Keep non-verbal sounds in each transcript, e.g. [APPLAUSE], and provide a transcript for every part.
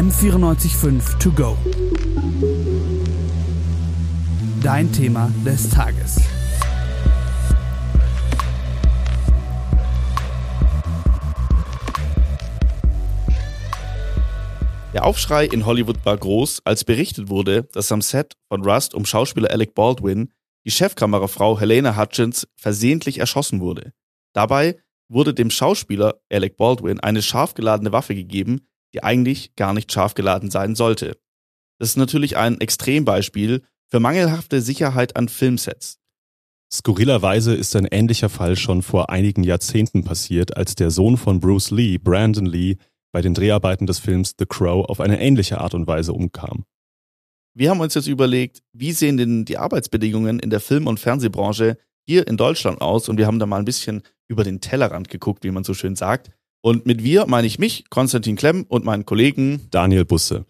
M945 To Go. Dein Thema des Tages. Der Aufschrei in Hollywood war groß, als berichtet wurde, dass am Set von Rust um Schauspieler Alec Baldwin die Chefkamerafrau Helena Hutchins versehentlich erschossen wurde. Dabei wurde dem Schauspieler Alec Baldwin eine scharf geladene Waffe gegeben, die eigentlich gar nicht scharf geladen sein sollte. Das ist natürlich ein Extrembeispiel für mangelhafte Sicherheit an Filmsets. Skurrilerweise ist ein ähnlicher Fall schon vor einigen Jahrzehnten passiert, als der Sohn von Bruce Lee, Brandon Lee, bei den Dreharbeiten des Films The Crow auf eine ähnliche Art und Weise umkam. Wir haben uns jetzt überlegt, wie sehen denn die Arbeitsbedingungen in der Film- und Fernsehbranche hier in Deutschland aus? Und wir haben da mal ein bisschen über den Tellerrand geguckt, wie man so schön sagt. Und mit wir meine ich mich, Konstantin Klemm und meinen Kollegen Daniel Busse.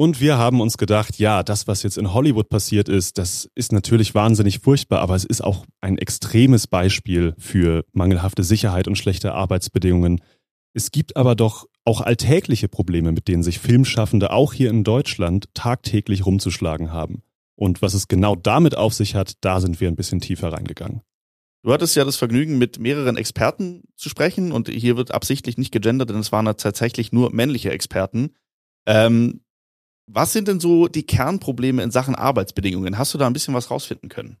Und wir haben uns gedacht, ja, das, was jetzt in Hollywood passiert ist, das ist natürlich wahnsinnig furchtbar, aber es ist auch ein extremes Beispiel für mangelhafte Sicherheit und schlechte Arbeitsbedingungen. Es gibt aber doch auch alltägliche Probleme, mit denen sich Filmschaffende auch hier in Deutschland tagtäglich rumzuschlagen haben. Und was es genau damit auf sich hat, da sind wir ein bisschen tiefer reingegangen. Du hattest ja das Vergnügen, mit mehreren Experten zu sprechen und hier wird absichtlich nicht gegendert, denn es waren tatsächlich nur männliche Experten. Ähm, was sind denn so die Kernprobleme in Sachen Arbeitsbedingungen? Hast du da ein bisschen was rausfinden können?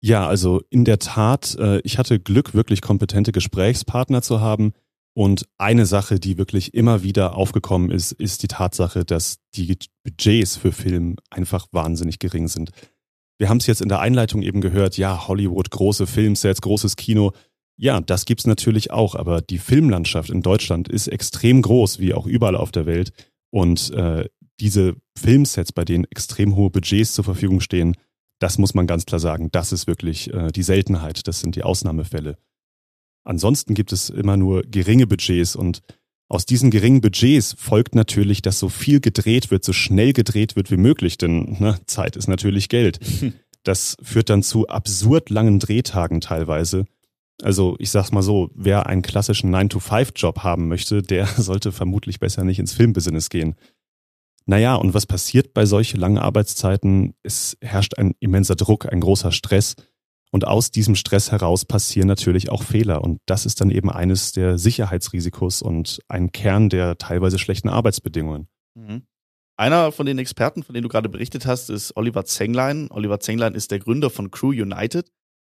Ja, also in der Tat, äh, ich hatte Glück, wirklich kompetente Gesprächspartner zu haben. Und eine Sache, die wirklich immer wieder aufgekommen ist, ist die Tatsache, dass die Budgets für Film einfach wahnsinnig gering sind. Wir haben es jetzt in der Einleitung eben gehört, ja, Hollywood, große Filmsets, großes Kino. Ja, das gibt's natürlich auch, aber die Filmlandschaft in Deutschland ist extrem groß, wie auch überall auf der Welt. Und äh, diese Filmsets, bei denen extrem hohe Budgets zur Verfügung stehen, das muss man ganz klar sagen, das ist wirklich äh, die Seltenheit, das sind die Ausnahmefälle. Ansonsten gibt es immer nur geringe Budgets und aus diesen geringen Budgets folgt natürlich, dass so viel gedreht wird, so schnell gedreht wird wie möglich, denn ne, Zeit ist natürlich Geld. [LAUGHS] Das führt dann zu absurd langen Drehtagen teilweise. Also ich sag's mal so, wer einen klassischen 9-to-5-Job haben möchte, der [LAUGHS] sollte vermutlich besser nicht ins Filmbusiness gehen. Naja, und was passiert bei solchen langen Arbeitszeiten? Es herrscht ein immenser Druck, ein großer Stress. Und aus diesem Stress heraus passieren natürlich auch Fehler. Und das ist dann eben eines der Sicherheitsrisikos und ein Kern der teilweise schlechten Arbeitsbedingungen. Mhm. Einer von den Experten, von denen du gerade berichtet hast, ist Oliver Zenglein. Oliver Zenglein ist der Gründer von Crew United.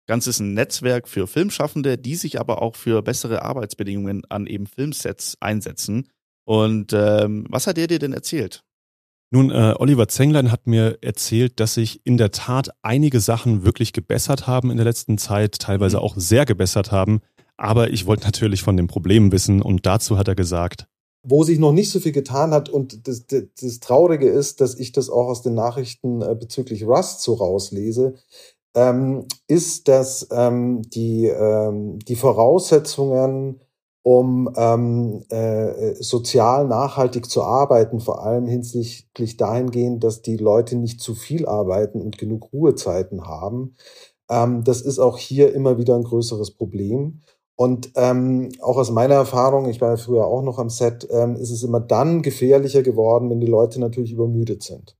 Ganz ist ein Netzwerk für Filmschaffende, die sich aber auch für bessere Arbeitsbedingungen an eben Filmsets einsetzen. Und ähm, was hat er dir denn erzählt? Nun, äh, Oliver Zenglein hat mir erzählt, dass sich in der Tat einige Sachen wirklich gebessert haben in der letzten Zeit, teilweise mhm. auch sehr gebessert haben. Aber ich wollte natürlich von den Problemen wissen und dazu hat er gesagt, wo sich noch nicht so viel getan hat und das, das, das Traurige ist, dass ich das auch aus den Nachrichten äh, bezüglich Rust so rauslese, ähm, ist, dass ähm, die, ähm, die Voraussetzungen um ähm, äh, sozial nachhaltig zu arbeiten, vor allem hinsichtlich dahingehend, dass die Leute nicht zu viel arbeiten und genug Ruhezeiten haben. Ähm, das ist auch hier immer wieder ein größeres Problem. Und ähm, auch aus meiner Erfahrung, ich war ja früher auch noch am Set, ähm, ist es immer dann gefährlicher geworden, wenn die Leute natürlich übermüdet sind.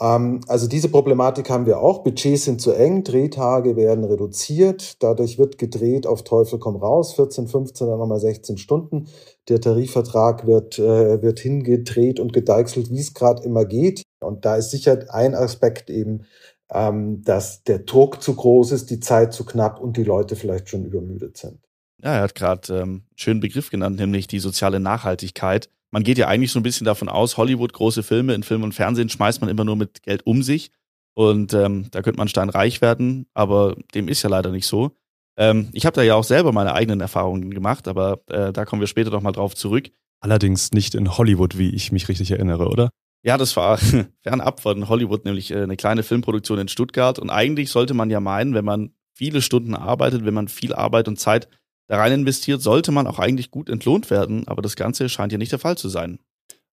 Ähm, also diese Problematik haben wir auch. Budgets sind zu eng, Drehtage werden reduziert, dadurch wird gedreht auf Teufel komm raus, 14, 15, dann nochmal 16 Stunden. Der Tarifvertrag wird, äh, wird hingedreht und gedeichselt, wie es gerade immer geht. Und da ist sicher ein Aspekt eben, ähm, dass der Druck zu groß ist, die Zeit zu knapp und die Leute vielleicht schon übermüdet sind. Ja, er hat gerade ähm, einen schönen Begriff genannt, nämlich die soziale Nachhaltigkeit man geht ja eigentlich so ein bisschen davon aus, Hollywood, große Filme, in Film und Fernsehen schmeißt man immer nur mit Geld um sich. Und ähm, da könnte man steinreich werden, aber dem ist ja leider nicht so. Ähm, ich habe da ja auch selber meine eigenen Erfahrungen gemacht, aber äh, da kommen wir später doch mal drauf zurück. Allerdings nicht in Hollywood, wie ich mich richtig erinnere, oder? Ja, das war [LAUGHS] fernab von Hollywood, nämlich äh, eine kleine Filmproduktion in Stuttgart. Und eigentlich sollte man ja meinen, wenn man viele Stunden arbeitet, wenn man viel Arbeit und Zeit da rein investiert, sollte man auch eigentlich gut entlohnt werden, aber das Ganze scheint ja nicht der Fall zu sein.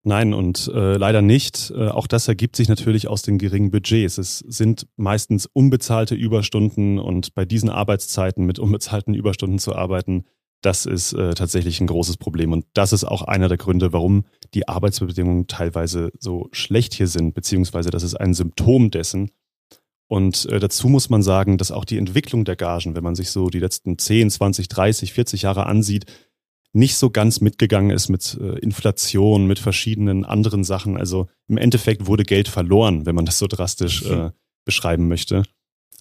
Nein, und äh, leider nicht. Äh, auch das ergibt sich natürlich aus den geringen Budgets. Es sind meistens unbezahlte Überstunden und bei diesen Arbeitszeiten mit unbezahlten Überstunden zu arbeiten, Das ist äh, tatsächlich ein großes Problem. Und das ist auch einer der Gründe, warum die Arbeitsbedingungen teilweise so schlecht hier sind, beziehungsweise das ist ein Symptom dessen. Und äh, dazu muss man sagen, dass auch die Entwicklung der Gagen, wenn man sich so die letzten 10, 20, 30, 40 Jahre ansieht, nicht so ganz mitgegangen ist mit äh, Inflation, mit verschiedenen anderen Sachen. Also im Endeffekt wurde Geld verloren, wenn man das so drastisch äh, beschreiben möchte.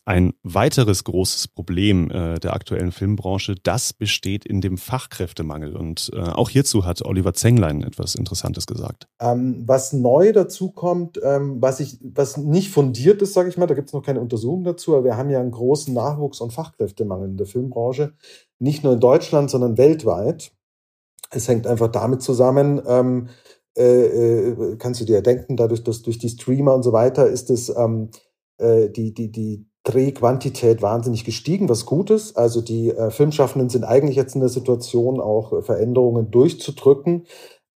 Ein weiteres großes Problem äh, der aktuellen Filmbranche, das besteht in dem Fachkräftemangel. Und äh, auch hierzu hat Oliver Zenglein etwas Interessantes gesagt. Ähm, was neu dazu kommt, ähm, was, ich, was nicht fundiert ist, sage ich mal, da gibt es noch keine Untersuchung dazu, aber wir haben ja einen großen Nachwuchs- und Fachkräftemangel in der Filmbranche, nicht nur in Deutschland, sondern weltweit. Es hängt einfach damit zusammen, ähm, äh, äh, kannst du dir denken, dadurch, dass durch die Streamer und so weiter ist es ähm, äh, die, die, die Drehquantität wahnsinnig gestiegen, was gut ist. Also die äh, Filmschaffenden sind eigentlich jetzt in der Situation, auch äh, Veränderungen durchzudrücken,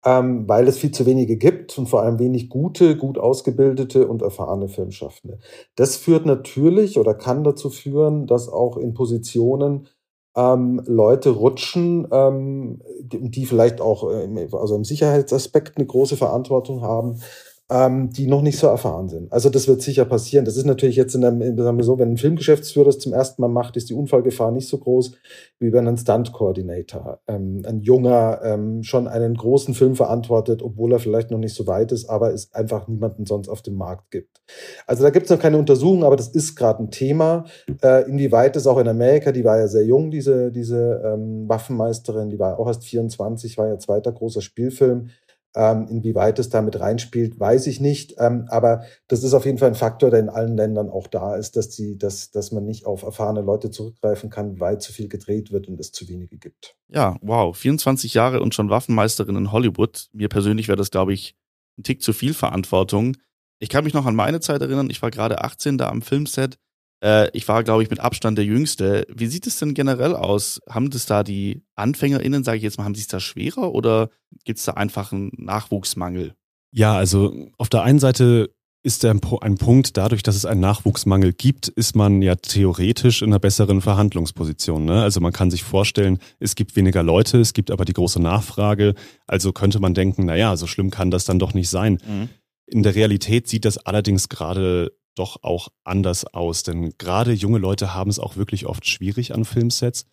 ähm, weil es viel zu wenige gibt und vor allem wenig gute, gut ausgebildete und erfahrene Filmschaffende. Das führt natürlich oder kann dazu führen, dass auch in Positionen ähm, Leute rutschen, ähm, die, die vielleicht auch äh, also im Sicherheitsaspekt eine große Verantwortung haben, ähm, die noch nicht so erfahren sind. Also das wird sicher passieren. Das ist natürlich jetzt in einem, sagen wir so, wenn ein Filmgeschäftsführer das zum ersten Mal macht, ist die Unfallgefahr nicht so groß wie wenn ein Stunt-Coordinator, ähm, ein junger, ähm, schon einen großen Film verantwortet, obwohl er vielleicht noch nicht so weit ist, aber es einfach niemanden sonst auf dem Markt gibt. Also da gibt es noch keine Untersuchungen, aber das ist gerade ein Thema. Äh, inwieweit es auch in Amerika, die war ja sehr jung, diese, diese ähm, Waffenmeisterin, die war auch erst 24, war ja zweiter großer Spielfilm ähm, inwieweit es damit reinspielt, weiß ich nicht. Ähm, aber das ist auf jeden Fall ein Faktor, der in allen Ländern auch da ist, dass, die, dass, dass man nicht auf erfahrene Leute zurückgreifen kann, weil zu viel gedreht wird und es zu wenige gibt. Ja, wow. 24 Jahre und schon Waffenmeisterin in Hollywood. Mir persönlich wäre das, glaube ich, ein Tick zu viel Verantwortung. Ich kann mich noch an meine Zeit erinnern. Ich war gerade 18 da am Filmset äh, ich war, glaube ich, mit Abstand der Jüngste. Wie sieht es denn generell aus? Haben das da die AnfängerInnen, sage ich jetzt mal, haben sie es da schwerer oder gibt es da einfach einen Nachwuchsmangel? Ja, also auf der einen Seite ist der ein Punkt, dadurch, dass es einen Nachwuchsmangel gibt, ist man ja theoretisch in einer besseren Verhandlungsposition. Ne? Also man kann sich vorstellen, es gibt weniger Leute, es gibt aber die große Nachfrage. Also könnte man denken, naja, so schlimm kann das dann doch nicht sein. Mhm. In der Realität sieht das allerdings gerade doch auch anders aus. Denn gerade junge Leute haben es auch wirklich oft schwierig an Filmsets.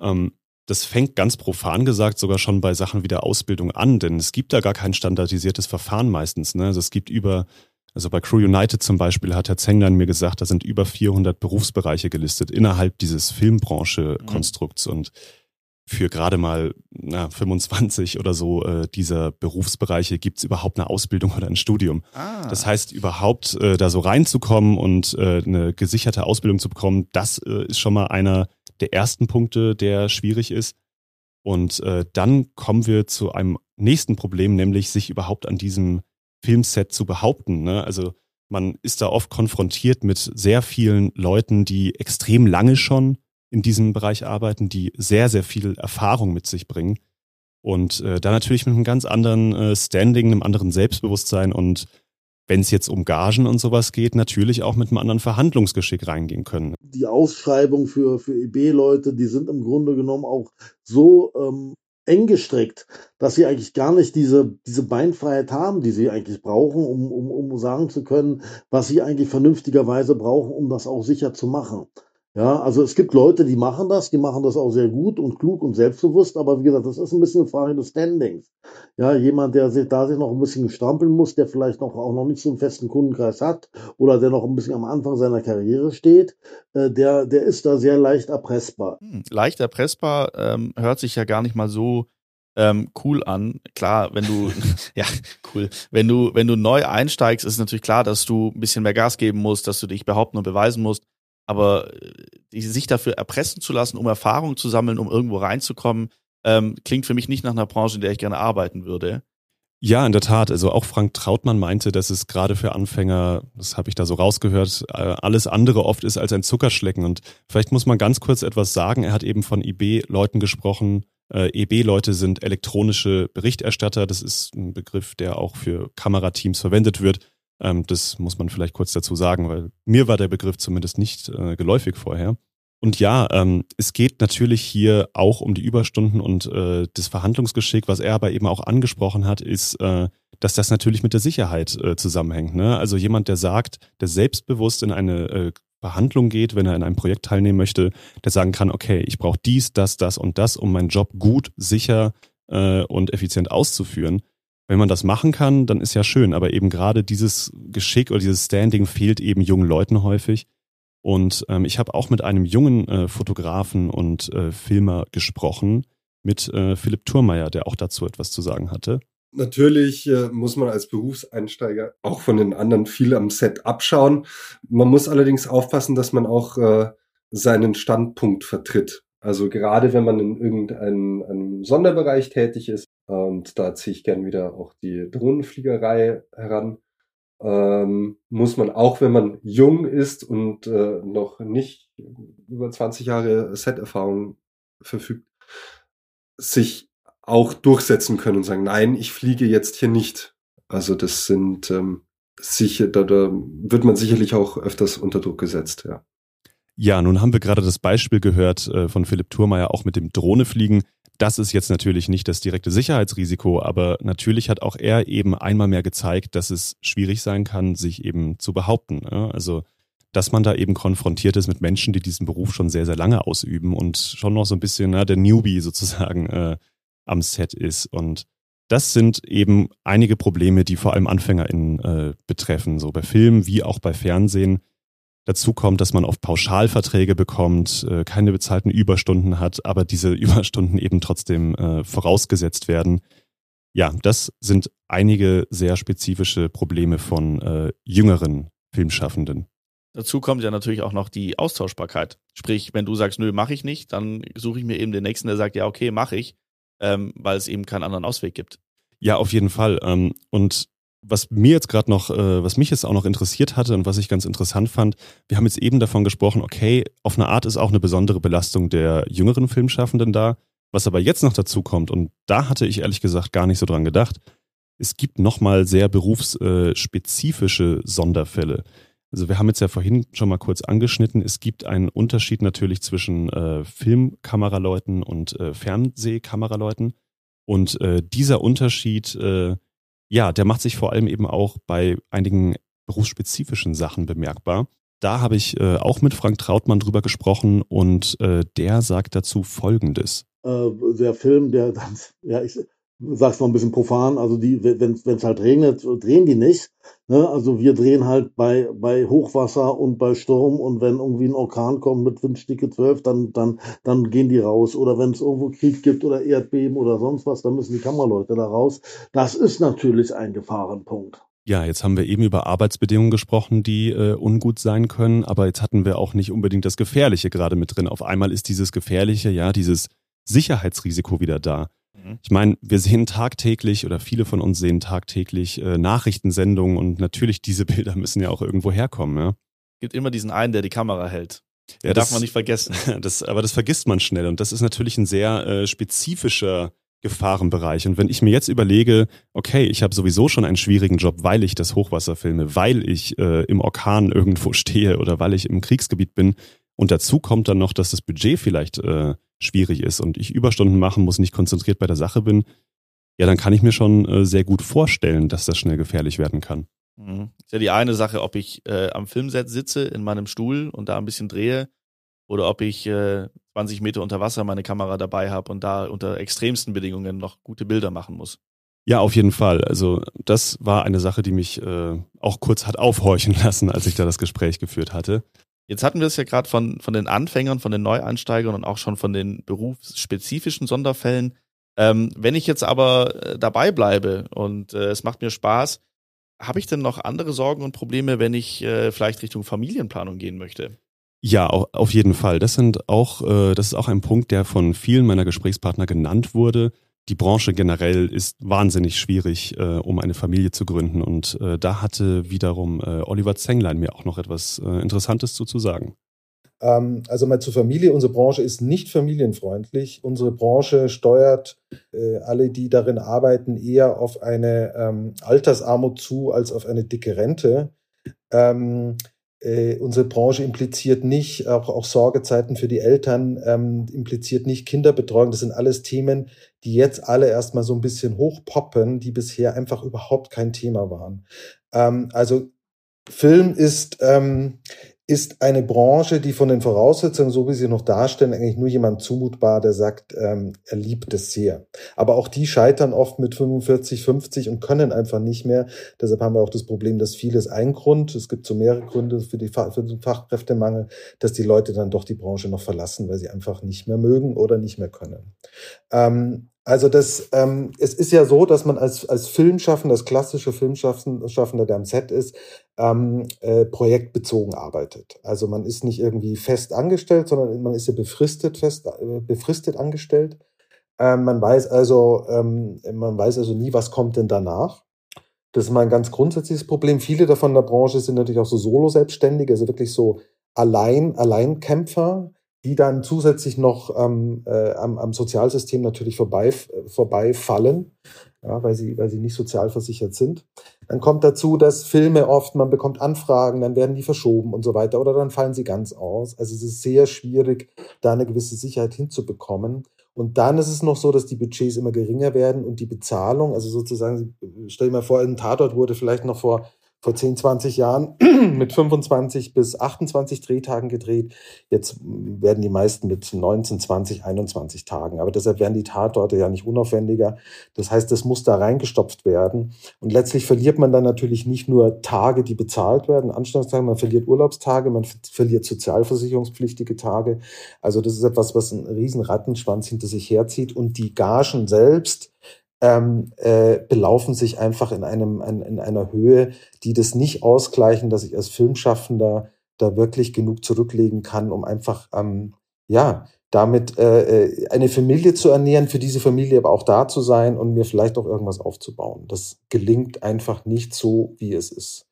Ähm, das fängt ganz profan gesagt sogar schon bei Sachen wie der Ausbildung an, denn es gibt da gar kein standardisiertes Verfahren meistens. Ne? Also es gibt über, also bei Crew United zum Beispiel hat Herr Zenglein mir gesagt, da sind über 400 Berufsbereiche gelistet innerhalb dieses Filmbranche-Konstrukts mhm. und für gerade mal na, 25 oder so äh, dieser Berufsbereiche gibt es überhaupt eine Ausbildung oder ein Studium. Ah. Das heißt, überhaupt äh, da so reinzukommen und äh, eine gesicherte Ausbildung zu bekommen, das äh, ist schon mal einer der ersten Punkte, der schwierig ist. Und äh, dann kommen wir zu einem nächsten Problem, nämlich sich überhaupt an diesem Filmset zu behaupten. Ne? Also man ist da oft konfrontiert mit sehr vielen Leuten, die extrem lange schon in diesem Bereich arbeiten, die sehr, sehr viel Erfahrung mit sich bringen. Und äh, da natürlich mit einem ganz anderen äh, Standing, einem anderen Selbstbewusstsein und wenn es jetzt um Gagen und sowas geht, natürlich auch mit einem anderen Verhandlungsgeschick reingehen können. Die Ausschreibung für, für EB-Leute, die sind im Grunde genommen auch so ähm, eng gestrickt, dass sie eigentlich gar nicht diese, diese Beinfreiheit haben, die sie eigentlich brauchen, um, um, um sagen zu können, was sie eigentlich vernünftigerweise brauchen, um das auch sicher zu machen. Ja, also es gibt Leute, die machen das, die machen das auch sehr gut und klug und selbstbewusst, aber wie gesagt, das ist ein bisschen eine Frage des Standings. Ja, jemand, der sich da sich noch ein bisschen strampeln muss, der vielleicht noch auch noch nicht so einen festen Kundenkreis hat oder der noch ein bisschen am Anfang seiner Karriere steht, äh, der, der ist da sehr leicht erpressbar. Hm, leicht erpressbar ähm, hört sich ja gar nicht mal so ähm, cool an. Klar, wenn du, [LAUGHS] [LAUGHS] ja, cool. Wenn du, wenn du neu einsteigst, ist natürlich klar, dass du ein bisschen mehr Gas geben musst, dass du dich behaupten und beweisen musst. Aber äh, sich dafür erpressen zu lassen, um Erfahrung zu sammeln, um irgendwo reinzukommen, ähm, klingt für mich nicht nach einer Branche, in der ich gerne arbeiten würde. Ja, in der Tat. Also auch Frank Trautmann meinte, dass es gerade für Anfänger, das habe ich da so rausgehört, äh, alles andere oft ist als ein Zuckerschlecken. Und vielleicht muss man ganz kurz etwas sagen. Er hat eben von IB-Leuten gesprochen. Äh, EB-Leute sind elektronische Berichterstatter. Das ist ein Begriff, der auch für Kamerateams verwendet wird. Ähm, das muss man vielleicht kurz dazu sagen, weil mir war der Begriff zumindest nicht äh, geläufig vorher. Und ja, ähm, es geht natürlich hier auch um die Überstunden und äh, das Verhandlungsgeschick. Was er aber eben auch angesprochen hat, ist, äh, dass das natürlich mit der Sicherheit äh, zusammenhängt. Ne? Also jemand, der sagt, der selbstbewusst in eine äh, Verhandlung geht, wenn er in einem Projekt teilnehmen möchte, der sagen kann, okay, ich brauche dies, das, das und das, um meinen Job gut, sicher äh, und effizient auszuführen. Wenn man das machen kann, dann ist ja schön, aber eben gerade dieses Geschick oder dieses Standing fehlt eben jungen Leuten häufig. Und ähm, ich habe auch mit einem jungen äh, Fotografen und äh, Filmer gesprochen, mit äh, Philipp Thurmeier, der auch dazu etwas zu sagen hatte. Natürlich äh, muss man als Berufseinsteiger auch von den anderen viel am Set abschauen. Man muss allerdings aufpassen, dass man auch äh, seinen Standpunkt vertritt. Also gerade wenn man in irgendeinem Sonderbereich tätig ist, und da ziehe ich gern wieder auch die Drohnenfliegerei heran, ähm, muss man auch, wenn man jung ist und äh, noch nicht über 20 Jahre Set-Erfahrung verfügt, sich auch durchsetzen können und sagen, nein, ich fliege jetzt hier nicht. Also das sind ähm, sicher, da, da wird man sicherlich auch öfters unter Druck gesetzt, ja. Ja, nun haben wir gerade das Beispiel gehört äh, von Philipp Thurmeier auch mit dem Drohnefliegen. Das ist jetzt natürlich nicht das direkte Sicherheitsrisiko, aber natürlich hat auch er eben einmal mehr gezeigt, dass es schwierig sein kann, sich eben zu behaupten. Ne? Also, dass man da eben konfrontiert ist mit Menschen, die diesen Beruf schon sehr, sehr lange ausüben und schon noch so ein bisschen na, der Newbie sozusagen äh, am Set ist. Und das sind eben einige Probleme, die vor allem AnfängerInnen äh, betreffen, so bei Filmen wie auch bei Fernsehen Dazu kommt, dass man oft Pauschalverträge bekommt, äh, keine bezahlten Überstunden hat, aber diese [LAUGHS] Überstunden eben trotzdem äh, vorausgesetzt werden. Ja, das sind einige sehr spezifische Probleme von äh, jüngeren Filmschaffenden. Dazu kommt ja natürlich auch noch die Austauschbarkeit. Sprich, wenn du sagst, nö, mache ich nicht, dann suche ich mir eben den nächsten, der sagt, ja, okay, mache ich, ähm, weil es eben keinen anderen Ausweg gibt. Ja, auf jeden Fall. Ähm, und was mir jetzt gerade noch, äh, was mich jetzt auch noch interessiert hatte und was ich ganz interessant fand, wir haben jetzt eben davon gesprochen, okay, auf eine Art ist auch eine besondere Belastung der jüngeren Filmschaffenden da. Was aber jetzt noch dazu kommt, und da hatte ich ehrlich gesagt gar nicht so dran gedacht, es gibt nochmal sehr berufsspezifische Sonderfälle. Also wir haben jetzt ja vorhin schon mal kurz angeschnitten, es gibt einen Unterschied natürlich zwischen äh, Filmkameraleuten und äh, Fernsehkameraleuten. Und äh, dieser Unterschied äh, ja, der macht sich vor allem eben auch bei einigen berufsspezifischen Sachen bemerkbar. Da habe ich äh, auch mit Frank Trautmann drüber gesprochen und äh, der sagt dazu Folgendes. Äh, der Film, der, [LAUGHS] ja, ich, sag's noch ein bisschen profan, also die, wenn es halt regnet, drehen die nicht. Ne? Also wir drehen halt bei, bei Hochwasser und bei Sturm und wenn irgendwie ein Orkan kommt mit Windstärke 12, dann, dann, dann gehen die raus. Oder wenn es irgendwo Krieg gibt oder Erdbeben oder sonst was, dann müssen die Kameraleute da raus. Das ist natürlich ein Gefahrenpunkt. Ja, jetzt haben wir eben über Arbeitsbedingungen gesprochen, die äh, ungut sein können, aber jetzt hatten wir auch nicht unbedingt das Gefährliche gerade mit drin. Auf einmal ist dieses Gefährliche, ja, dieses Sicherheitsrisiko wieder da. Ich meine, wir sehen tagtäglich oder viele von uns sehen tagtäglich äh, Nachrichtensendungen und natürlich diese [LAUGHS] Bilder müssen ja auch irgendwo herkommen. Ja? Gibt immer diesen einen, der die Kamera hält. Ja, das darf man nicht vergessen. [LAUGHS] Das, aber das vergisst man schnell und das ist natürlich ein sehr äh, spezifischer Gefahrenbereich. Und wenn ich mir jetzt überlege, okay, ich habe sowieso schon einen schwierigen Job, weil ich das Hochwasser filme, weil ich äh, im Orkan irgendwo [LAUGHS] stehe oder weil ich im Kriegsgebiet bin, und dazu kommt dann noch, dass das Budget vielleicht äh, schwierig ist und ich Überstunden machen muss, nicht konzentriert bei der Sache bin, ja, dann kann ich mir schon äh, sehr gut vorstellen, dass das schnell gefährlich werden kann. Mhm. Ist ja die eine Sache, ob ich äh, am Filmset sitze in meinem Stuhl und da ein bisschen drehe oder ob ich äh, 20 Meter unter Wasser meine Kamera dabei habe und da unter extremsten Bedingungen noch gute Bilder machen muss. Ja, auf jeden Fall. Also das war eine Sache, die mich äh, auch kurz hat aufhorchen [LAUGHS] lassen, als ich da das Gespräch geführt hatte. Jetzt hatten wir es ja gerade von, von den Anfängern, von den Neueinsteigern und auch schon von den berufsspezifischen Sonderfällen. Ähm, wenn ich jetzt aber äh, dabei bleibe und äh, es macht mir Spaß, habe ich denn noch andere Sorgen und Probleme, wenn ich äh, vielleicht Richtung Familienplanung gehen möchte? Ja, auf jeden Fall. Das sind auch, äh, das ist auch ein Punkt, der von vielen meiner Gesprächspartner genannt wurde die Branche generell ist wahnsinnig schwierig, äh, um eine Familie zu gründen. Und äh, da hatte wiederum äh, Oliver Zenglein mir auch noch etwas äh, Interessantes zu, zu sagen. Ähm, also mal zur Familie. Unsere Branche ist nicht familienfreundlich. Unsere Branche steuert äh, alle, die darin arbeiten, eher auf eine ähm, Altersarmut zu als auf eine dicke Rente. Ähm, äh, unsere Branche impliziert nicht, auch, auch Sorgezeiten für die Eltern, ähm, impliziert nicht Kinderbetreuung. Das sind alles Themen, die jetzt alle erstmal so ein bisschen hochpoppen, die bisher einfach überhaupt kein Thema waren. Ähm, also Film ist, ähm, ist eine Branche, die von den Voraussetzungen, so wie sie noch darstellen, eigentlich nur jemand zumutbar, der sagt, ähm, er liebt es sehr. Aber auch die scheitern oft mit 45, 50 und können einfach nicht mehr. Deshalb haben wir auch das Problem, dass vieles ein Grund, es gibt so mehrere Gründe für, die, für den Fachkräftemangel, dass die Leute dann doch die Branche noch verlassen, weil sie einfach nicht mehr mögen oder nicht mehr können. Ähm, also das, ähm, es ist ja so, dass man als, als Filmschaffender, als klassischer Filmschaffender, der am Set ist, ähm, äh, projektbezogen arbeitet. Also man ist nicht irgendwie fest angestellt, sondern man ist ja befristet, fest, äh, befristet angestellt. Ähm, man weiß also, ähm, man weiß also nie, was kommt denn danach. Das ist mal ein ganz grundsätzliches Problem. Viele davon in der Branche sind natürlich auch so Solo-Selbstständige, also wirklich so allein, Alleinkämpfer, die dann zusätzlich noch ähm, äh, am, am Sozialsystem natürlich vorbei, vorbeifallen, ja, weil, sie, weil sie nicht sozialversichert sind. Dann kommt dazu, dass Filme oft, man bekommt Anfragen, dann werden die verschoben und so weiter oder dann fallen sie ganz aus. Also es ist sehr schwierig, da eine gewisse Sicherheit hinzubekommen. Und dann ist es noch so, dass die Budgets immer geringer werden und die Bezahlung, also sozusagen, stell dir mal vor, ein Tatort wurde vielleicht noch vor vor 10, 20 Jahren [CLEARS THROAT] mit 25 bis 28 Drehtagen gedreht. Jetzt werden die meisten mit 19, 20, 21 Tagen. Aber deshalb werden die Tatorte ja nicht unaufwendiger. Das heißt, das muss da reingestopft werden. Und letztlich verliert man dann natürlich nicht nur Tage, die bezahlt werden, Anstellungstage, man verliert Urlaubstage, man verliert sozialversicherungspflichtige Tage. Also das ist etwas, was einen riesen Rattenschwanz hinter sich herzieht. Und die Gagen selbst, ähm, äh, belaufen sich einfach in, einem, in, in einer Höhe, die das nicht ausgleichen, dass ich als Filmschaffender da wirklich genug zurücklegen kann, um einfach, ähm, ja, damit äh, äh, eine Familie zu ernähren, für diese Familie aber auch da zu sein und mir vielleicht auch irgendwas aufzubauen. Das gelingt einfach nicht so, wie es ist.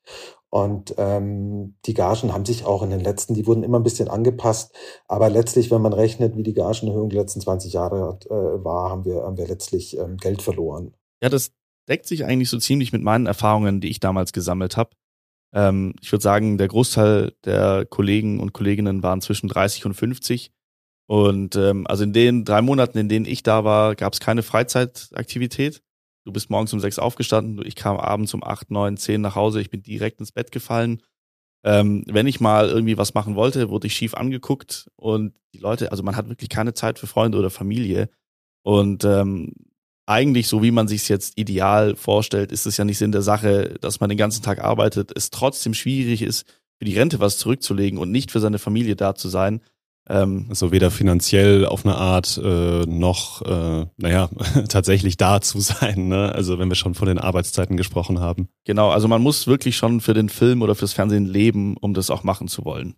Und ähm, die Gagen haben sich auch in den letzten, die wurden immer ein bisschen angepasst. Aber letztlich, wenn man rechnet, wie die Gagenerhöhung die letzten 20 Jahre äh, war, haben wir, haben wir letztlich ähm, Geld verloren. Ja, das deckt sich eigentlich so ziemlich mit meinen Erfahrungen, die ich damals gesammelt habe. Ähm, ich würde sagen, der Großteil der Kollegen und Kolleginnen waren zwischen 30 und 50. Und ähm, also in den drei Monaten, in denen ich da war, gab es keine Freizeitaktivität. Du bist morgens um sechs aufgestanden, ich kam abends um acht, neun, zehn nach Hause, ich bin direkt ins Bett gefallen. Ähm, wenn ich mal irgendwie was machen wollte, wurde ich schief angeguckt und die Leute, also man hat wirklich keine Zeit für Freunde oder Familie. Und ähm, eigentlich, so wie man sich jetzt ideal vorstellt, ist es ja nicht Sinn der Sache, dass man den ganzen Tag arbeitet, es trotzdem schwierig ist, für die Rente was zurückzulegen und nicht für seine Familie da zu sein. Ähm, also weder finanziell auf eine Art äh, noch, äh, naja, [LAUGHS] tatsächlich da zu sein. Ne? Also wenn wir schon von den Arbeitszeiten gesprochen haben. Genau, also man muss wirklich schon für den Film oder fürs Fernsehen leben, um das auch machen zu wollen.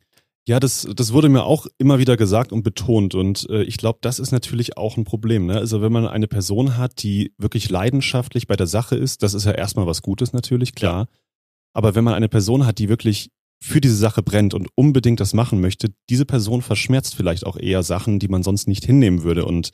Ja, das, das wurde mir auch immer wieder gesagt und betont. Und äh, ich glaube, das ist natürlich auch ein Problem. Ne? Also wenn man eine Person hat, die wirklich leidenschaftlich bei der Sache ist, das ist ja erstmal was Gutes natürlich, klar. Ja. Aber wenn man eine Person hat, die wirklich für diese Sache brennt und unbedingt das machen möchte, diese Person verschmerzt vielleicht auch eher Sachen, die man sonst nicht hinnehmen würde und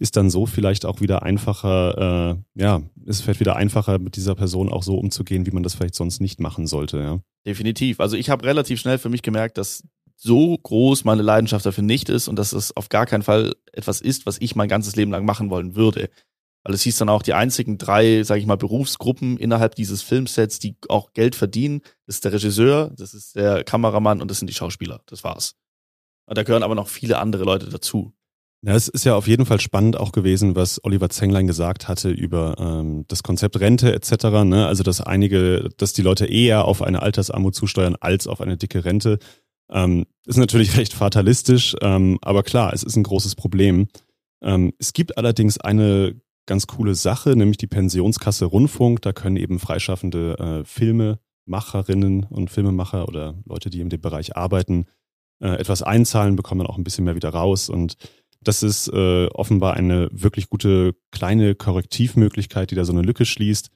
ist dann so vielleicht auch wieder einfacher, äh, ja, ist vielleicht wieder einfacher, mit dieser Person auch so umzugehen, wie man das vielleicht sonst nicht machen sollte, ja. Definitiv. Also ich habe relativ schnell für mich gemerkt, dass so groß meine Leidenschaft dafür nicht ist und dass es auf gar keinen Fall etwas ist, was ich mein ganzes Leben lang machen wollen würde. Weil es hieß dann auch, die einzigen drei, sage ich mal, Berufsgruppen innerhalb dieses Filmsets, die auch Geld verdienen, das ist der Regisseur, das ist der Kameramann und das sind die Schauspieler. Das war's. Und da gehören aber noch viele andere Leute dazu. Ja, es ist ja auf jeden Fall spannend auch gewesen, was Oliver Zenglein gesagt hatte über ähm, das Konzept Rente etc. Ne? Also dass einige, dass die Leute eher auf eine Altersarmut zusteuern als auf eine dicke Rente. Ähm, ist natürlich [LAUGHS] recht fatalistisch, ähm, aber klar, es ist ein großes Problem. Ähm, es gibt allerdings eine ganz coole Sache, nämlich die Pensionskasse Rundfunk. Da können eben freischaffende äh, Filmemacherinnen und Filmemacher oder Leute, die in dem Bereich arbeiten, äh, etwas einzahlen, bekommen dann auch ein bisschen mehr wieder raus. Und das ist äh, offenbar eine wirklich gute kleine Korrektivmöglichkeit, die da so eine Lücke schließt.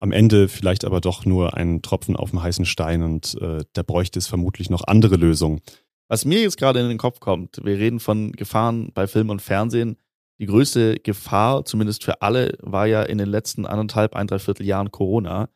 Am Ende vielleicht aber doch nur ein Tropfen auf dem heißen Stein und äh, da bräuchte es vermutlich noch andere Lösungen. Was mir jetzt gerade in den Kopf kommt, wir reden von Gefahren bei Film und Fernsehen die größte Gefahr, zumindest für alle, war ja in den letzten anderthalb, ein, dreiviertel Jahren Corona.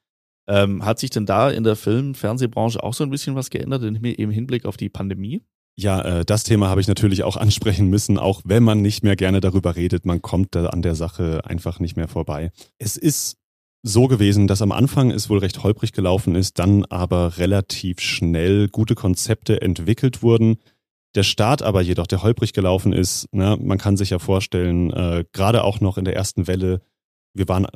Ähm, hat sich denn da in der Film-, Fernsehbranche auch so ein bisschen was geändert im Hinblick auf die Pandemie? Ja, äh, das Thema habe ich natürlich auch ansprechen müssen, auch wenn man nicht mehr gerne darüber redet. Man kommt da an der Sache einfach nicht mehr vorbei. Es ist so gewesen, dass am Anfang es wohl recht holprig gelaufen ist, dann aber relativ schnell gute Konzepte entwickelt wurden. Der Start aber jedoch, der holprig gelaufen ist, ne, man kann sich ja vorstellen, äh, gerade auch noch in der ersten Welle, wir waren,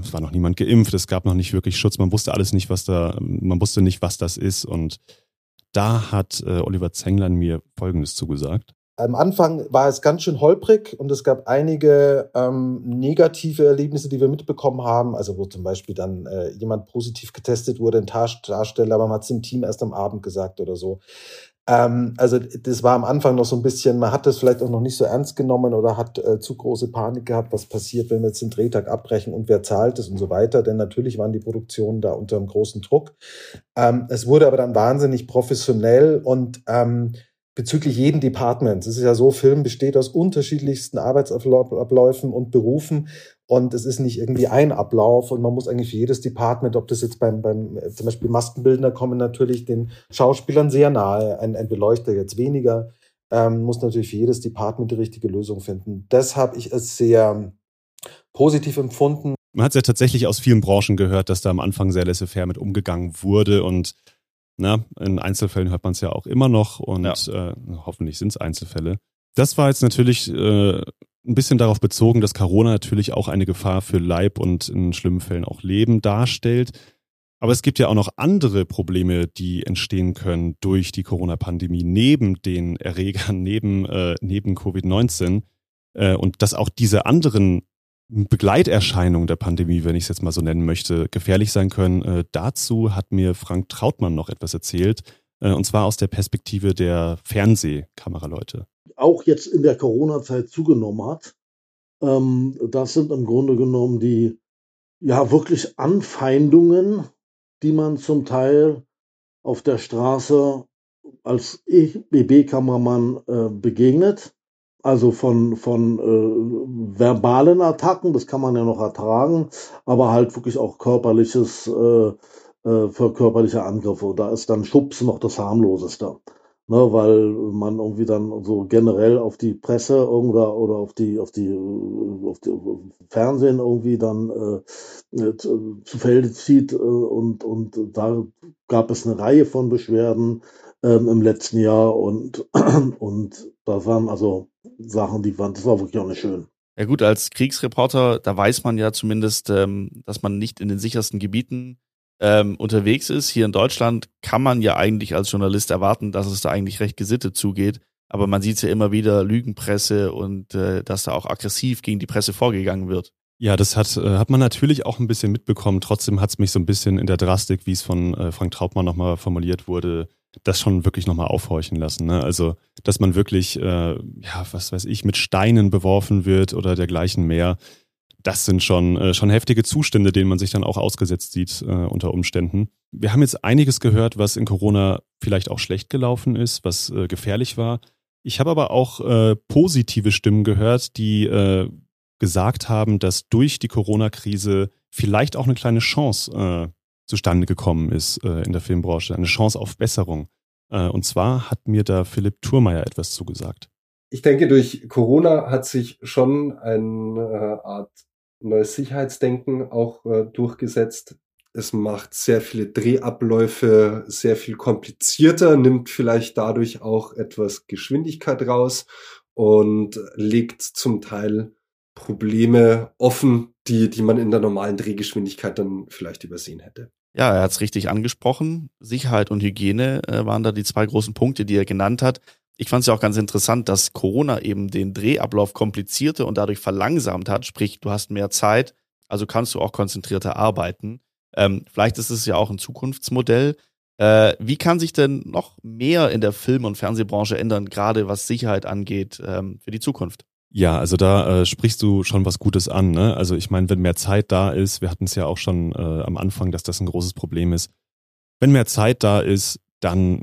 es war noch niemand geimpft, es gab noch nicht wirklich Schutz, man wusste alles nicht, was da, man wusste nicht, was das ist und da hat äh, Oliver Zenglein mir Folgendes zugesagt. Am Anfang war es ganz schön holprig und es gab einige ähm, negative Erlebnisse, die wir mitbekommen haben. Also wo zum Beispiel dann äh, jemand positiv getestet wurde, ein Darsteller, aber man hat es im Team erst am Abend gesagt oder so. Ähm, also das war am Anfang noch so ein bisschen, man hat das vielleicht auch noch nicht so ernst genommen oder hat äh, zu große Panik gehabt, was passiert, wenn wir jetzt den Drehtag abbrechen und wer zahlt es und so weiter. Denn natürlich waren die Produktionen da unter einem großen Druck. Ähm, es wurde aber dann wahnsinnig professionell und ähm, bezüglich jeden Departments. Es ist ja so, Film besteht aus unterschiedlichsten Arbeitsabläufen und Berufen und es ist nicht irgendwie ein Ablauf und man muss eigentlich für jedes Department, ob das jetzt beim, beim zum Beispiel Maskenbildner kommen natürlich den Schauspielern sehr nahe, ein, ein Beleuchter jetzt weniger, ähm, muss natürlich für jedes Department die richtige Lösung finden. Das habe ich als sehr positiv empfunden. Man hat es ja tatsächlich aus vielen Branchen gehört, dass da am Anfang sehr laissez-faire mit umgegangen wurde und na, in Einzelfällen hört man es ja auch immer noch und ja. äh, hoffentlich sind es Einzelfälle. Das war jetzt natürlich äh, ein bisschen darauf bezogen, dass Corona natürlich auch eine Gefahr für Leib und in schlimmen Fällen auch Leben darstellt. Aber es gibt ja auch noch andere Probleme, die entstehen können durch die Corona-Pandemie, neben den Erregern, neben, äh, neben Covid-19. Äh, und dass auch diese anderen Begleiterscheinungen der Pandemie, wenn ich es jetzt mal so nennen möchte, gefährlich sein können. Äh, dazu hat mir Frank Trautmann noch etwas erzählt, äh, und zwar aus der Perspektive der Fernsehkameraleute. Auch jetzt in der Corona-Zeit zugenommen hat. Ähm, das sind im Grunde genommen die ja wirklich Anfeindungen, die man zum Teil auf der Straße als BB-Kameramann äh, begegnet also von, von äh, verbalen Attacken, das kann man ja noch ertragen, aber halt wirklich auch körperliches, äh, äh, für körperliche Angriffe. Da ist dann Schubs noch das harmloseste. Ne, weil man irgendwie dann so generell auf die Presse oder, oder auf die, auf die, auf die Fernsehen irgendwie dann äh, äh zu, Felde zieht äh, und, und da gab es eine Reihe von Beschwerden ähm, im letzten Jahr und, [CLEARS THROAT] und da waren also Sachen, die waren, das war wirklich auch nicht schön. Ja gut, als Kriegsreporter, da weiß man ja zumindest, ähm, dass man nicht in den sichersten Gebieten ähm, unterwegs ist. Hier in Deutschland kann man ja eigentlich als Journalist erwarten, dass es da eigentlich recht gesittet zugeht. Aber man sieht ja immer wieder Lügenpresse und äh, dass da auch aggressiv gegen die Presse vorgegangen wird. Ja, das hat, äh, hat man natürlich auch ein bisschen mitbekommen. Trotzdem hat es mich so ein bisschen in der Drastik, wie es von äh, Frank Trautmann nochmal formuliert wurde, das schon wirklich nochmal aufhorchen lassen. Ne? Also, dass man wirklich, äh, ja, was weiß ich, mit Steinen beworfen wird oder dergleichen mehr. Das sind schon, äh, schon heftige Zustände, denen man sich dann auch ausgesetzt sieht äh, unter Umständen. Wir haben jetzt einiges gehört, was in Corona vielleicht auch schlecht gelaufen ist, was äh, gefährlich war. Ich habe aber auch äh, positive Stimmen gehört, die äh, gesagt haben, dass durch die Corona-Krise vielleicht auch eine kleine Chance äh, zustande gekommen ist äh, in der Filmbranche, eine Chance auf Besserung. Äh, und zwar hat mir da Philipp Thurmeier etwas zugesagt. Ich denke, durch Corona hat sich schon eine Art neues Sicherheitsdenken auch äh, durchgesetzt. Es macht sehr viele Drehabläufe sehr viel komplizierter, nimmt vielleicht dadurch auch etwas Geschwindigkeit raus und legt zum Teil Probleme offen, die, die man in der normalen Drehgeschwindigkeit dann vielleicht übersehen hätte. Ja, er hat es richtig angesprochen. Sicherheit und Hygiene äh, waren da die zwei großen Punkte, die er genannt hat. Ich fand es ja auch ganz interessant, dass Corona eben den Drehablauf komplizierte und dadurch verlangsamt hat. Sprich, du hast mehr Zeit, also kannst du auch konzentrierter arbeiten. Ähm, vielleicht ist es ja auch ein Zukunftsmodell. Äh, wie kann sich denn noch mehr in der Film- und Fernsehbranche ändern, gerade was Sicherheit angeht, ähm, für die Zukunft? Ja, also da äh, sprichst du schon was Gutes an. Ne? Also ich meine, wenn mehr Zeit da ist, wir hatten es ja auch schon äh, am Anfang, dass das ein großes Problem ist. Wenn mehr Zeit da ist, dann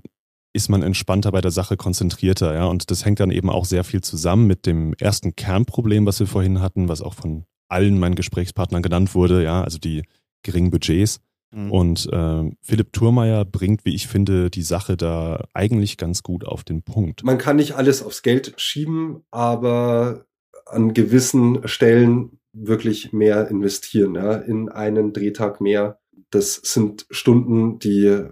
ist man entspannter bei der Sache, konzentrierter, ja. Und das hängt dann eben auch sehr viel zusammen mit dem ersten Kernproblem, was wir vorhin hatten, was auch von allen meinen Gesprächspartnern genannt wurde, ja, also die geringen Budgets. Mhm. Und äh, Philipp Thurmeier bringt, wie ich finde, die Sache da eigentlich ganz gut auf den Punkt. Man kann nicht alles aufs Geld schieben, aber an gewissen Stellen wirklich mehr investieren, ja, in einen Drehtag mehr. Das sind Stunden, die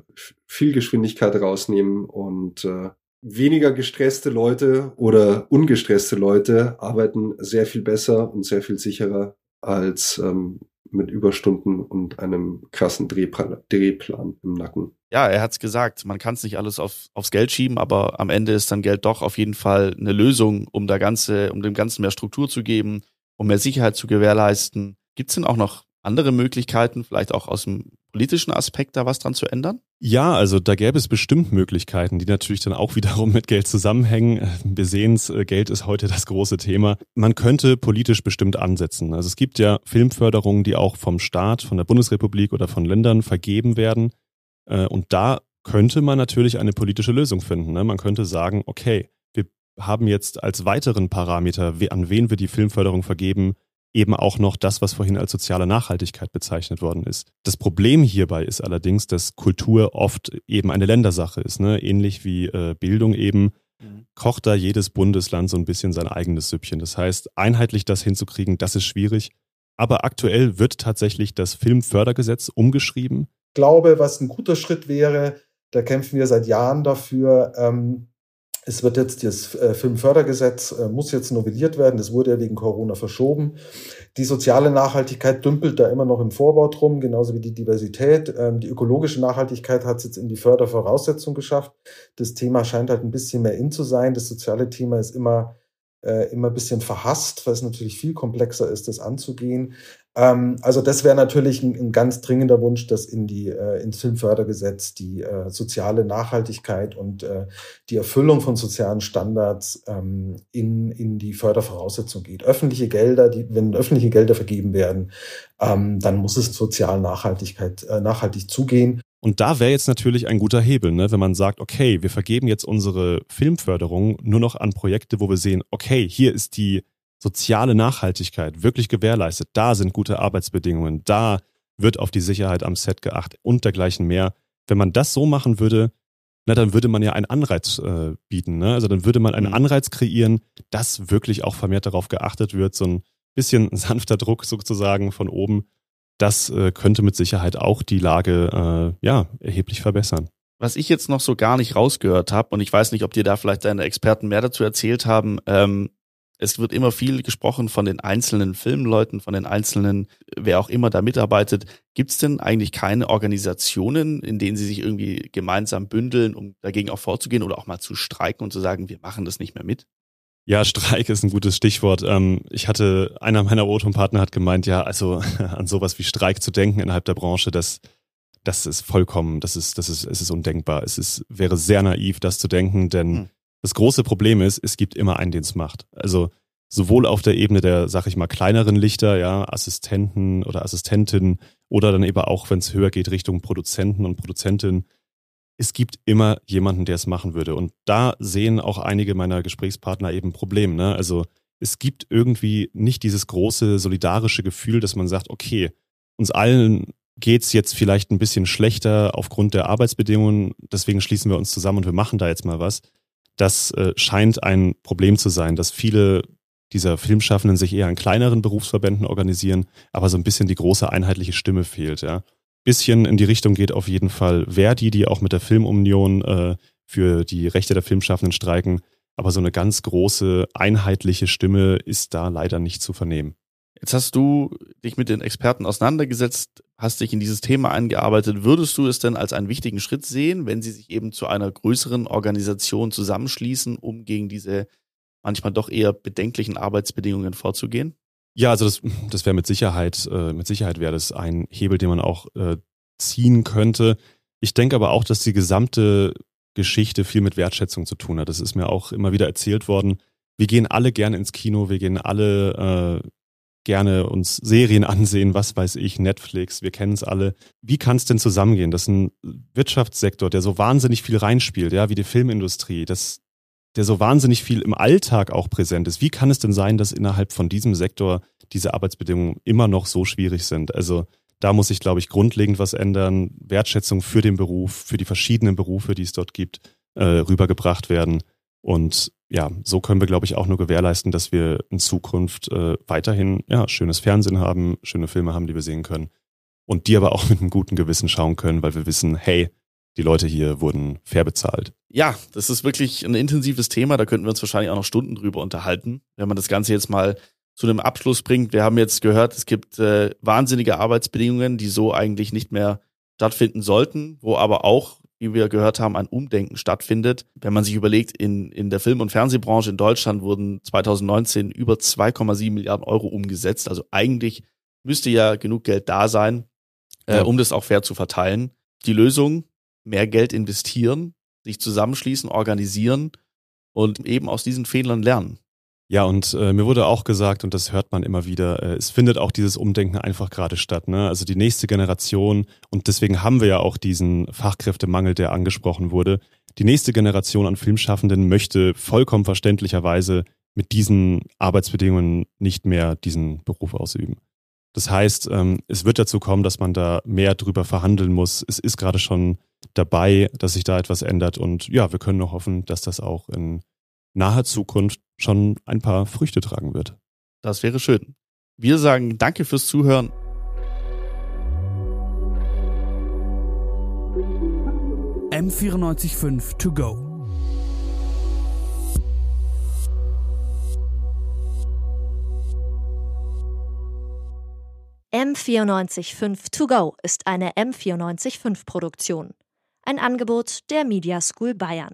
viel Geschwindigkeit rausnehmen und äh, weniger gestresste Leute oder ungestresste Leute arbeiten sehr viel besser und sehr viel sicherer als ähm, mit Überstunden und einem krassen Drehplan, Drehplan im Nacken. Ja, er hat's gesagt, man kann es nicht alles auf, aufs Geld schieben, aber am Ende ist dann Geld doch auf jeden Fall eine Lösung, um da ganze, um dem Ganzen mehr Struktur zu geben, um mehr Sicherheit zu gewährleisten. Gibt's denn auch noch andere Möglichkeiten, vielleicht auch aus dem politischen Aspekt da was dran zu ändern? Ja, also da gäbe es bestimmt Möglichkeiten, die natürlich dann auch [LAUGHS] wiederum mit Geld zusammenhängen. Wir sehen es, äh, Geld ist heute das große Thema. Man könnte politisch bestimmt ansetzen. Also es gibt ja Filmförderungen, die auch vom Staat, von der Bundesrepublik oder von Ländern vergeben werden. Äh, und da könnte man natürlich eine politische Lösung finden. Ne? Man könnte sagen, okay, wir haben jetzt als weiteren Parameter, an wen wir die Filmförderung vergeben, eben auch noch das, was vorhin als soziale Nachhaltigkeit bezeichnet worden ist. Das Problem hierbei ist allerdings, dass Kultur oft eben eine Ländersache ist, ne? ähnlich wie äh, Bildung eben mhm. kocht da jedes Bundesland so ein bisschen sein eigenes Süppchen. Das heißt, einheitlich das hinzukriegen, das ist schwierig. Aber aktuell wird tatsächlich das Filmfördergesetz umgeschrieben. Ich glaube, was ein guter Schritt wäre, da kämpfen wir seit Jahren dafür, ähm, es wird jetzt das äh, Filmfördergesetz äh, muss jetzt novelliert werden. Das wurde ja wegen Corona verschoben. Die soziale Nachhaltigkeit dümpelt da immer noch im Vorbau drum, genauso wie die Diversität. Ähm, die ökologische Nachhaltigkeit hat es jetzt in die Fördervoraussetzung geschafft. Das Thema scheint halt ein bisschen mehr in zu sein. Das soziale Thema ist immer äh, immer ein bisschen verhasst, weil es natürlich viel komplexer ist, das anzugehen. Ähm, also das wäre natürlich ein, ein, ganz dringender Wunsch, dass in die äh, ins Filmfördergesetz die äh, soziale Nachhaltigkeit und äh, die Erfüllung von sozialen Standards ähm, in, in die Fördervoraussetzung geht. Öffentliche Gelder, die, wenn öffentliche Gelder vergeben werden, ähm, dann muss es sozial Nachhaltigkeit, äh, nachhaltig zugehen. Und da wäre jetzt natürlich ein guter Hebel, ne? wenn man sagt, okay, wir vergeben jetzt unsere Filmförderung nur noch an Projekte, wo wir sehen, okay, hier ist die soziale Nachhaltigkeit wirklich gewährleistet, da sind gute Arbeitsbedingungen, da wird auf die Sicherheit am Set geachtet und dergleichen mehr. Wenn man das so machen würde, na, dann würde man ja einen Anreiz äh, bieten. Ne? Also dann würde man einen mhm. Anreiz kreieren, dass wirklich auch vermehrt darauf geachtet wird, so ein bisschen [LAUGHS] sanfter Druck sozusagen von oben. Das äh, könnte mit Sicherheit auch die Lage äh, ja erheblich verbessern. Was ich jetzt noch so gar nicht rausgehört habe, und ich weiß nicht, ob dir da vielleicht deine Experten mehr dazu erzählt haben, ähm, es wird immer viel gesprochen von den einzelnen Filmleuten, von den einzelnen, wer auch immer da mitarbeitet. Gibt es denn eigentlich keine Organisationen, in denen sie sich irgendwie gemeinsam bündeln, um dagegen auch vorzugehen oder auch mal zu streiken und zu sagen, wir machen das nicht mehr mit? Ja, Streik ist ein gutes Stichwort. Ähm, ich hatte, einer meiner O-Ton-Partner hat gemeint, ja, also [LAUGHS] an sowas wie Streik zu denken innerhalb der Branche, das, das ist vollkommen, das ist, das ist, es ist undenkbar. Es ist, wäre sehr naiv, das zu denken, denn hm. Das große Problem ist, es gibt immer einen, den es macht. Also sowohl auf der Ebene der, sag ich mal, kleineren Lichter, ja, Assistenten oder Assistentinnen oder dann eben auch, wenn es höher geht, Richtung Produzenten und Produzentinnen. Es gibt immer jemanden, der es machen würde. Und da sehen auch einige meiner Gesprächspartner eben Probleme. Ne? Also es gibt irgendwie nicht dieses große solidarische Gefühl, dass man sagt, okay, uns allen geht's jetzt vielleicht ein bisschen schlechter aufgrund der Arbeitsbedingungen, deswegen schließen wir uns zusammen und wir machen da jetzt mal was das äh, scheint ein Problem zu sein, dass viele dieser Filmschaffenden sich eher in kleineren Berufsverbänden organisieren, aber so ein bisschen die große einheitliche Stimme fehlt. Ja. Bisschen in die Richtung geht auf jeden Fall Verdi, die auch mit der Filmunion äh, für die Rechte der Filmschaffenden streiken. Aber so eine ganz große einheitliche Stimme ist da leider nicht zu vernehmen. Jetzt hast du dich mit den Experten auseinandergesetzt, hast dich in dieses Thema eingearbeitet. Würdest du es denn als einen wichtigen Schritt sehen, wenn sie sich eben zu einer größeren Organisation zusammenschließen, um gegen diese manchmal doch eher bedenklichen Arbeitsbedingungen vorzugehen? Ja, also das, das wäre mit Sicherheit, äh, mit Sicherheit wäre das ein Hebel, den man auch äh, ziehen könnte. Ich denke aber auch, dass die gesamte Geschichte viel mit Wertschätzung zu tun hat. Das ist mir auch immer wieder erzählt worden. Wir gehen alle gerne ins Kino, wir gehen alle äh, gerne uns Serien [LAUGHS] ansehen, was weiß ich, Netflix, wir kennen es alle. Wie kann es denn zusammengehen, dass ein Wirtschaftssektor, der so wahnsinnig viel reinspielt, ja, wie die Filmindustrie, dass der so wahnsinnig viel im Alltag auch präsent ist, wie kann es denn sein, dass innerhalb von diesem Sektor diese Arbeitsbedingungen immer noch so schwierig sind? Also Da muss sich, glaube ich, grundlegend was ändern. Wertschätzung für den Beruf, für die verschiedenen Berufe, die es dort gibt, äh, rübergebracht werden. Und ja, so können wir, glaube ich, auch nur gewährleisten, dass wir in Zukunft äh, weiterhin ja, schönes Fernsehen haben, schöne Filme haben, die wir sehen können. Und die aber auch [LAUGHS] mit einem guten Gewissen schauen können, weil wir wissen, hey, die Leute hier wurden fair bezahlt. Ja, das ist wirklich ein intensives Thema. Da könnten wir uns wahrscheinlich auch noch Stunden drüber unterhalten, wenn man das Ganze jetzt mal zu einem Abschluss bringt. Wir haben jetzt gehört, es gibt äh, wahnsinnige Arbeitsbedingungen, die so eigentlich nicht mehr stattfinden sollten, wo aber auch, wie wir gehört haben, ein Umdenken stattfindet. Wenn man sich überlegt, in, in der Film- und Fernsehbranche in Deutschland wurden 2019 über 2,7 Milliarden Euro umgesetzt. Also eigentlich müsste ja genug Geld da sein, äh, ja. um das auch fair zu verteilen. Die Lösung, mehr Geld investieren, sich zusammenschließen, organisieren und eben aus diesen Fehlern lernen. Ja, und äh, mir wurde auch gesagt, und das hört man immer wieder, äh, es findet auch dieses Umdenken einfach gerade statt. Ne? Also die nächste Generation, und deswegen haben wir ja auch diesen Fachkräftemangel, der angesprochen wurde. Die nächste Generation an Filmschaffenden möchte vollkommen verständlicherweise mit diesen Arbeitsbedingungen nicht mehr diesen Beruf ausüben. Das heißt, ähm, es wird dazu kommen, dass man da mehr drüber verhandeln muss. Es ist gerade schon dabei, dass sich da etwas ändert. Und ja, wir können nur hoffen, dass das auch in naher Zukunft schon ein paar Früchte tragen wird. Das wäre schön. Wir sagen danke fürs Zuhören. M945 to go. M945 To Go ist eine M945 Produktion. Ein Angebot der Media School Bayern.